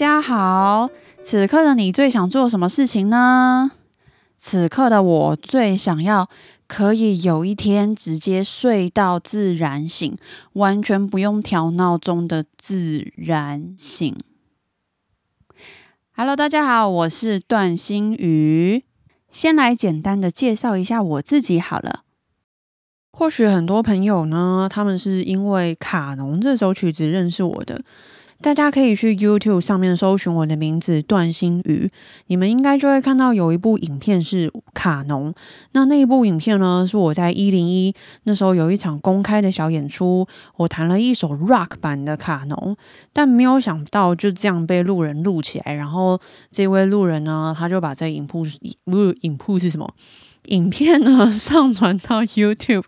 家好，此刻的你最想做什么事情呢？此刻的我最想要可以有一天直接睡到自然醒，完全不用调闹钟的自然醒。Hello，大家好，我是段心瑜。先来简单的介绍一下我自己好了。或许很多朋友呢，他们是因为《卡农》这首曲子认识我的。大家可以去 YouTube 上面搜寻我的名字段心瑜，你们应该就会看到有一部影片是卡农。那那一部影片呢，是我在一零一那时候有一场公开的小演出，我弹了一首 Rock 版的卡农，但没有想到就这样被路人录起来。然后这位路人呢，他就把这影铺不是影铺是什么影片呢，上传到 YouTube。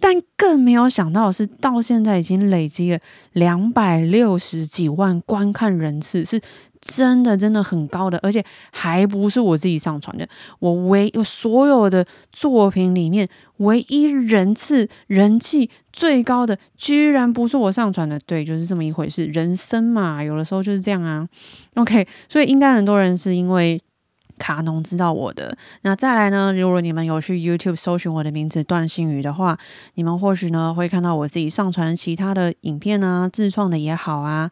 但更没有想到的是，到现在已经累积了两百六十几万观看人次，是真的真的很高的，而且还不是我自己上传的。我唯有所有的作品里面，唯一人次人气最高的，居然不是我上传的。对，就是这么一回事。人生嘛，有的时候就是这样啊。OK，所以应该很多人是因为。卡农知道我的，那再来呢？如果你们有去 YouTube 搜寻我的名字段星宇的话，你们或许呢会看到我自己上传其他的影片啊，自创的也好啊。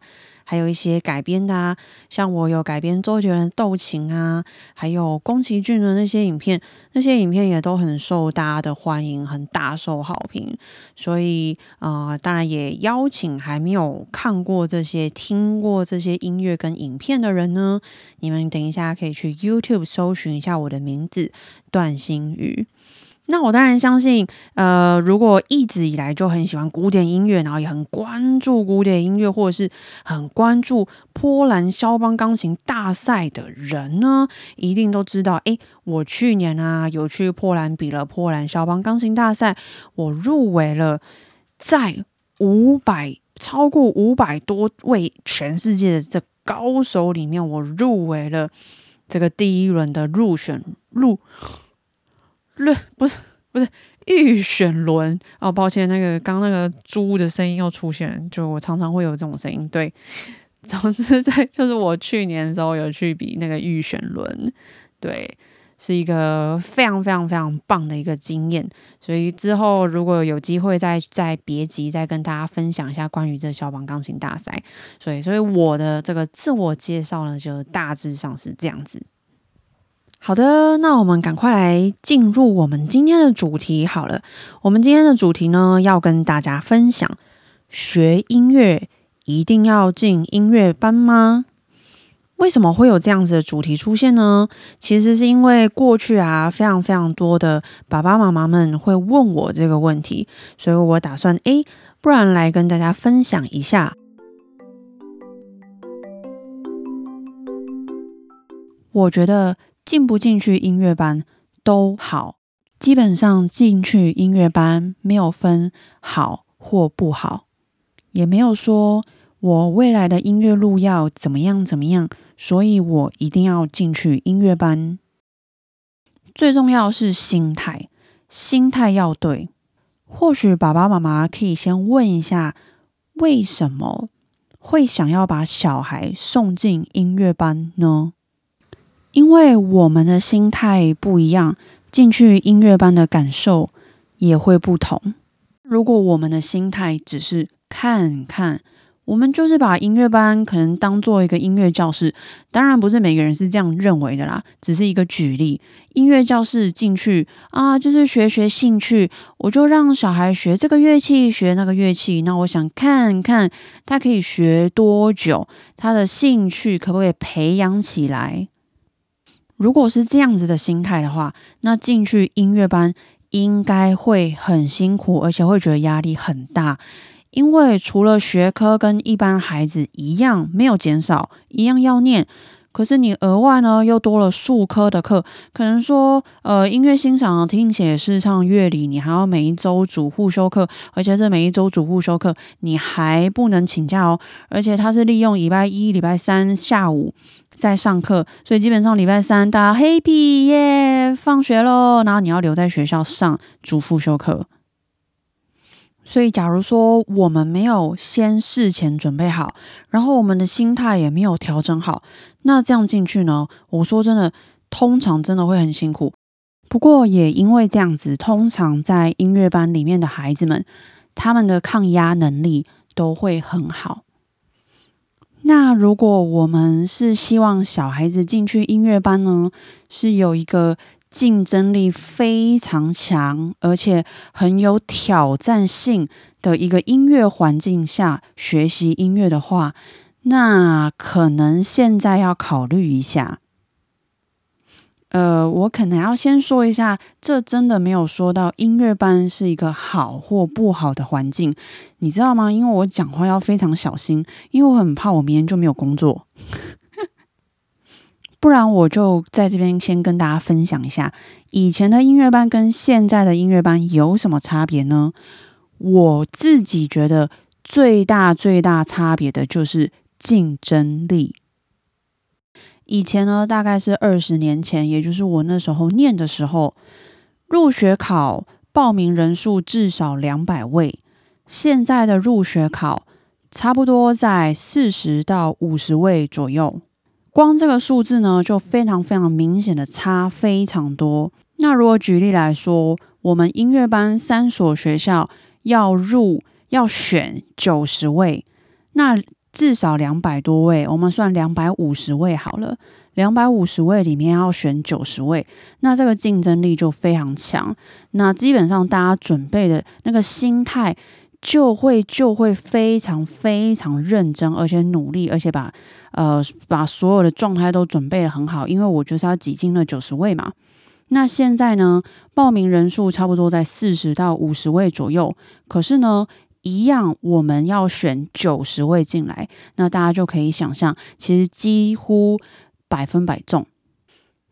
还有一些改编的啊，像我有改编周杰伦《斗琴》啊，还有宫崎骏的那些影片，那些影片也都很受大家的欢迎，很大受好评。所以呃，当然也邀请还没有看过这些、听过这些音乐跟影片的人呢，你们等一下可以去 YouTube 搜寻一下我的名字段星宇。那我当然相信，呃，如果一直以来就很喜欢古典音乐，然后也很关注古典音乐，或者是很关注波兰肖邦钢琴大赛的人呢，一定都知道，诶，我去年啊有去波兰比了波兰肖邦钢琴大赛，我入围了，在五百超过五百多位全世界的这高手里面，我入围了这个第一轮的入选入。论不是不是预选轮哦，抱歉，那个刚那个猪的声音又出现，就我常常会有这种声音。对，总之对，就是我去年的时候有去比那个预选轮，对，是一个非常非常非常棒的一个经验。所以之后如果有机会再再别急再跟大家分享一下关于这消防钢琴大赛。所以，所以我的这个自我介绍呢，就大致上是这样子。好的，那我们赶快来进入我们今天的主题好了。我们今天的主题呢，要跟大家分享：学音乐一定要进音乐班吗？为什么会有这样子的主题出现呢？其实是因为过去啊，非常非常多的爸爸妈妈们会问我这个问题，所以我打算，诶，不然来跟大家分享一下。我觉得。进不进去音乐班都好，基本上进去音乐班没有分好或不好，也没有说我未来的音乐路要怎么样怎么样，所以我一定要进去音乐班。最重要是心态，心态要对。或许爸爸妈妈可以先问一下，为什么会想要把小孩送进音乐班呢？因为我们的心态不一样，进去音乐班的感受也会不同。如果我们的心态只是看看，我们就是把音乐班可能当做一个音乐教室。当然不是每个人是这样认为的啦，只是一个举例。音乐教室进去啊，就是学学兴趣，我就让小孩学这个乐器，学那个乐器。那我想看看他可以学多久，他的兴趣可不可以培养起来。如果是这样子的心态的话，那进去音乐班应该会很辛苦，而且会觉得压力很大。因为除了学科跟一般孩子一样没有减少，一样要念。可是你额外呢又多了数科的课，可能说呃音乐欣赏、听写、试唱、乐理，你还要每一周主副修课，而且是每一周主副修课你还不能请假哦，而且他是利用礼拜一、礼拜三下午在上课，所以基本上礼拜三大家 happy 耶，放学喽，然后你要留在学校上主副修课。所以，假如说我们没有先事前准备好，然后我们的心态也没有调整好，那这样进去呢？我说真的，通常真的会很辛苦。不过也因为这样子，通常在音乐班里面的孩子们，他们的抗压能力都会很好。那如果我们是希望小孩子进去音乐班呢，是有一个。竞争力非常强，而且很有挑战性的一个音乐环境下学习音乐的话，那可能现在要考虑一下。呃，我可能要先说一下，这真的没有说到音乐班是一个好或不好的环境，你知道吗？因为我讲话要非常小心，因为我很怕我明天就没有工作。不然我就在这边先跟大家分享一下，以前的音乐班跟现在的音乐班有什么差别呢？我自己觉得最大最大差别的就是竞争力。以前呢，大概是二十年前，也就是我那时候念的时候，入学考报名人数至少两百位，现在的入学考差不多在四十到五十位左右。光这个数字呢，就非常非常明显的差非常多。那如果举例来说，我们音乐班三所学校要入要选九十位，那至少两百多位，我们算两百五十位好了。两百五十位里面要选九十位，那这个竞争力就非常强。那基本上大家准备的那个心态。就会就会非常非常认真，而且努力，而且把呃把所有的状态都准备的很好，因为我就是要挤进那九十位嘛。那现在呢，报名人数差不多在四十到五十位左右，可是呢，一样我们要选九十位进来，那大家就可以想象，其实几乎百分百中。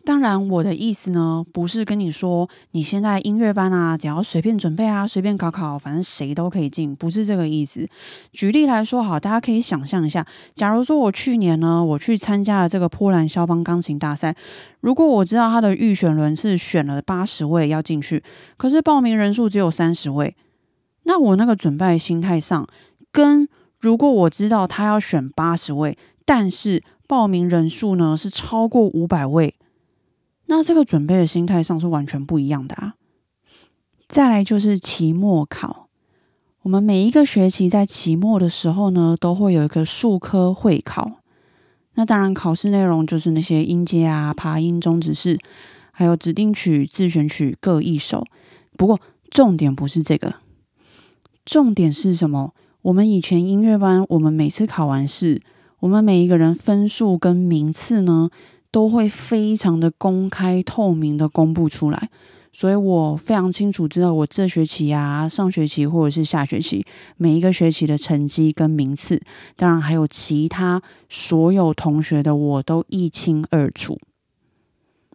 当然，我的意思呢，不是跟你说你现在音乐班啊，只要随便准备啊，随便考考，反正谁都可以进，不是这个意思。举例来说，好，大家可以想象一下，假如说我去年呢，我去参加了这个波兰肖邦钢琴大赛，如果我知道他的预选轮是选了八十位要进去，可是报名人数只有三十位，那我那个准备心态上，跟如果我知道他要选八十位，但是报名人数呢是超过五百位。那这个准备的心态上是完全不一样的啊！再来就是期末考，我们每一个学期在期末的时候呢，都会有一个数科会考。那当然，考试内容就是那些音阶啊、爬音、中指式，还有指定曲、自选曲各一首。不过重点不是这个，重点是什么？我们以前音乐班，我们每次考完试，我们每一个人分数跟名次呢？都会非常的公开透明的公布出来，所以我非常清楚知道我这学期啊、上学期或者是下学期每一个学期的成绩跟名次，当然还有其他所有同学的我都一清二楚。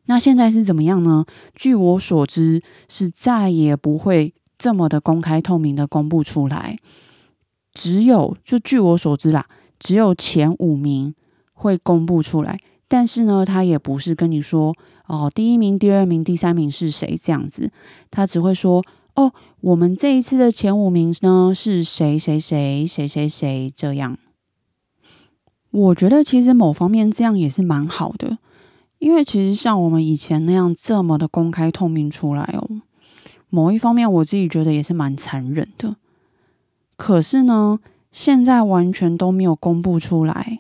那现在是怎么样呢？据我所知，是再也不会这么的公开透明的公布出来，只有就据我所知啦，只有前五名会公布出来。但是呢，他也不是跟你说哦，第一名、第二名、第三名是谁这样子，他只会说哦，我们这一次的前五名呢是谁谁谁谁谁谁这样。我觉得其实某方面这样也是蛮好的，因为其实像我们以前那样这么的公开透明出来哦，某一方面我自己觉得也是蛮残忍的。可是呢，现在完全都没有公布出来。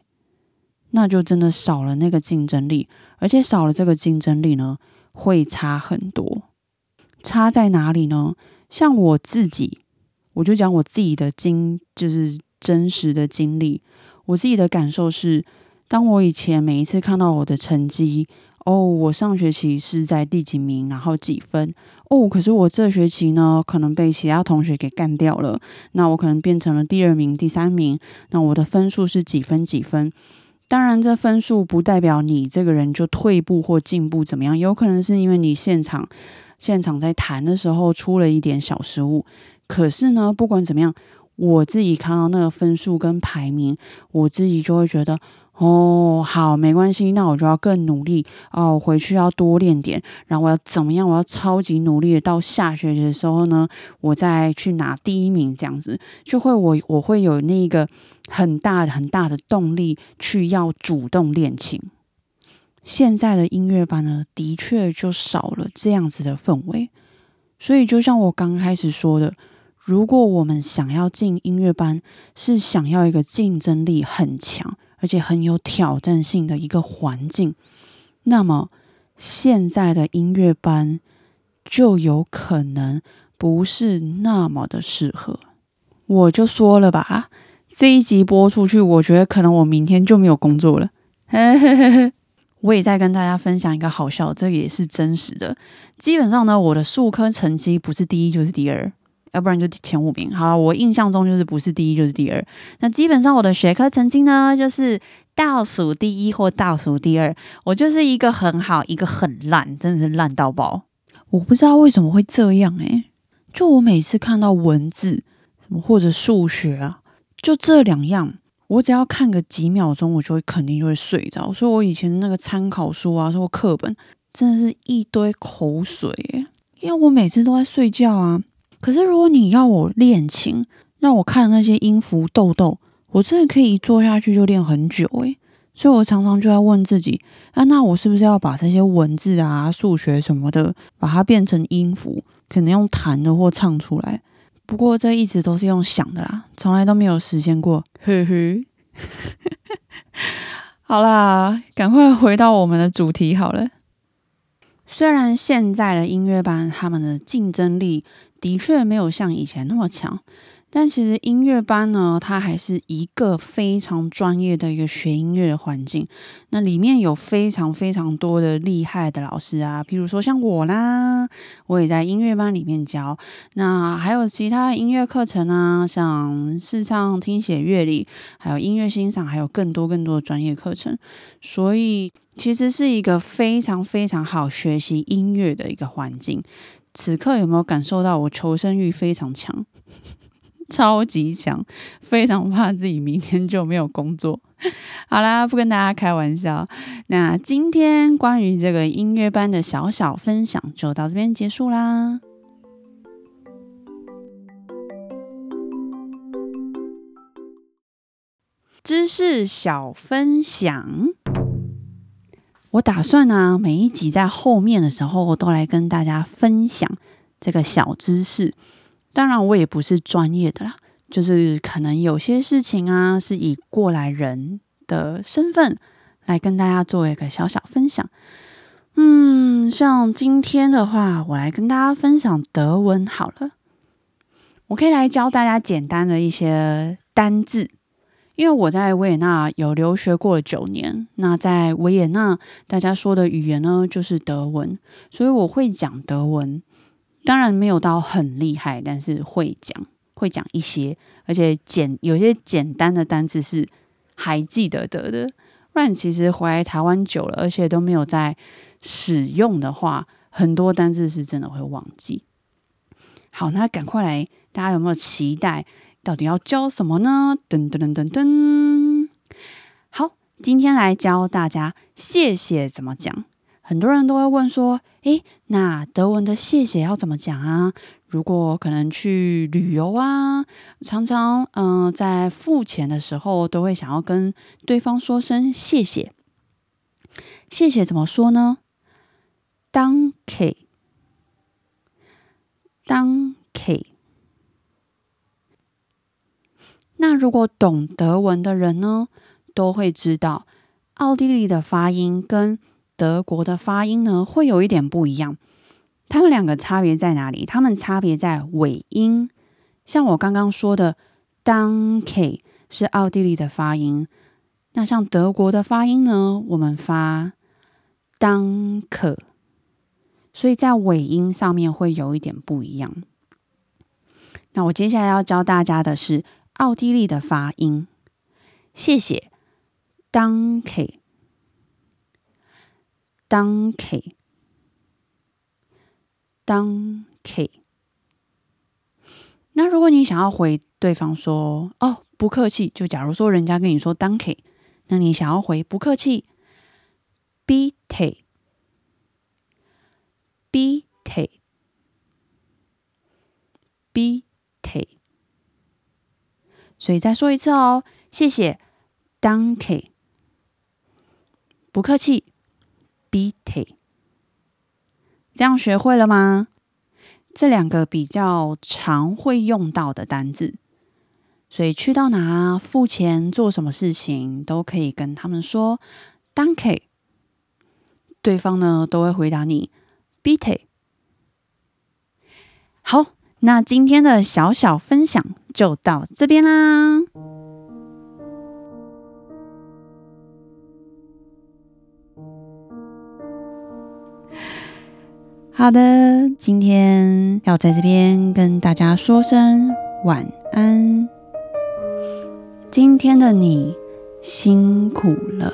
那就真的少了那个竞争力，而且少了这个竞争力呢，会差很多。差在哪里呢？像我自己，我就讲我自己的经，就是真实的经历。我自己的感受是，当我以前每一次看到我的成绩，哦，我上学期是在第几名，然后几分，哦，可是我这学期呢，可能被其他同学给干掉了，那我可能变成了第二名、第三名，那我的分数是几分几分？当然，这分数不代表你这个人就退步或进步怎么样，有可能是因为你现场现场在谈的时候出了一点小失误。可是呢，不管怎么样，我自己看到那个分数跟排名，我自己就会觉得。哦，好，没关系，那我就要更努力哦，回去要多练点，然后我要怎么样？我要超级努力的，到下学期的时候呢，我再去拿第一名，这样子就会我我会有那个很大很大的动力去要主动练琴。现在的音乐班呢，的确就少了这样子的氛围，所以就像我刚开始说的，如果我们想要进音乐班，是想要一个竞争力很强。而且很有挑战性的一个环境，那么现在的音乐班就有可能不是那么的适合。我就说了吧，这一集播出去，我觉得可能我明天就没有工作了。我也在跟大家分享一个好笑，这个也是真实的。基本上呢，我的数科成绩不是第一就是第二。要不然就前五名。好，我印象中就是不是第一就是第二。那基本上我的学科成绩呢，就是倒数第一或倒数第二。我就是一个很好，一个很烂，真的是烂到爆。我不知道为什么会这样诶，就我每次看到文字什么或者数学啊，就这两样，我只要看个几秒钟，我就会肯定就会睡着。所以我以前那个参考书啊，或课本，真的是一堆口水诶，因为我每次都在睡觉啊。可是，如果你要我练琴，让我看那些音符豆豆，我真的可以坐下去就练很久诶。所以我常常就在问自己：啊，那我是不是要把这些文字啊、数学什么的，把它变成音符，可能用弹的或唱出来？不过这一直都是用想的啦，从来都没有实现过。呵呵。好啦，赶快回到我们的主题好了。虽然现在的音乐班他们的竞争力的确没有像以前那么强。但其实音乐班呢，它还是一个非常专业的一个学音乐的环境。那里面有非常非常多的厉害的老师啊，比如说像我啦，我也在音乐班里面教。那还有其他音乐课程啊，像视唱、听写、乐理，还有音乐欣赏，还有更多更多的专业课程。所以其实是一个非常非常好学习音乐的一个环境。此刻有没有感受到我求生欲非常强？超级强，非常怕自己明天就没有工作。好啦，不跟大家开玩笑。那今天关于这个音乐班的小小分享就到这边结束啦。知识小分享，我打算呢每一集在后面的时候我都来跟大家分享这个小知识。当然，我也不是专业的啦，就是可能有些事情啊，是以过来人的身份来跟大家做一个小小分享。嗯，像今天的话，我来跟大家分享德文好了。我可以来教大家简单的一些单字，因为我在维也纳有留学过了九年，那在维也纳大家说的语言呢就是德文，所以我会讲德文。当然没有到很厉害，但是会讲，会讲一些，而且简有些简单的单词是还记得得的。不然其实回来台湾久了，而且都没有在使用的话，很多单字是真的会忘记。好，那赶快来，大家有没有期待？到底要教什么呢？噔噔噔噔噔。好，今天来教大家谢谢怎么讲。很多人都会问说：“诶，那德文的谢谢要怎么讲啊？如果可能去旅游啊，常常嗯在付钱的时候都会想要跟对方说声谢谢。谢谢怎么说呢？Danke，Danke。那如果懂德文的人呢，都会知道奥地利的发音跟。德国的发音呢，会有一点不一样。他们两个差别在哪里？他们差别在尾音。像我刚刚说的 “danke” 是奥地利的发音，那像德国的发音呢，我们发 d a n k。所以在尾音上面会有一点不一样。那我接下来要教大家的是奥地利的发音。谢谢，Danke，Danke，Danke。那如果你想要回对方说“哦，不客气”，就假如说人家跟你说 “Danke”，那你想要回“不客气。”，“Bitte”，“Bitte”。所以再说一次哦，谢谢，Danke，不客气，Bitte，这样学会了吗？这两个比较常会用到的单字，所以去到哪、付钱、做什么事情，都可以跟他们说 Danke，对方呢都会回答你 Bitte。好。那今天的小小分享就到这边啦。好的，今天要在这边跟大家说声晚安。今天的你辛苦了，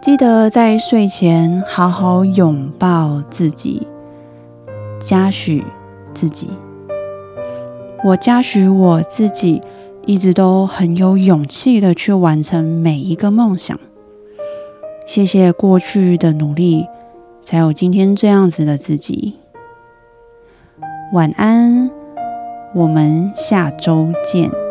记得在睡前好好拥抱自己，嘉许。自己，我嘉许我自己，一直都很有勇气的去完成每一个梦想。谢谢过去的努力，才有今天这样子的自己。晚安，我们下周见。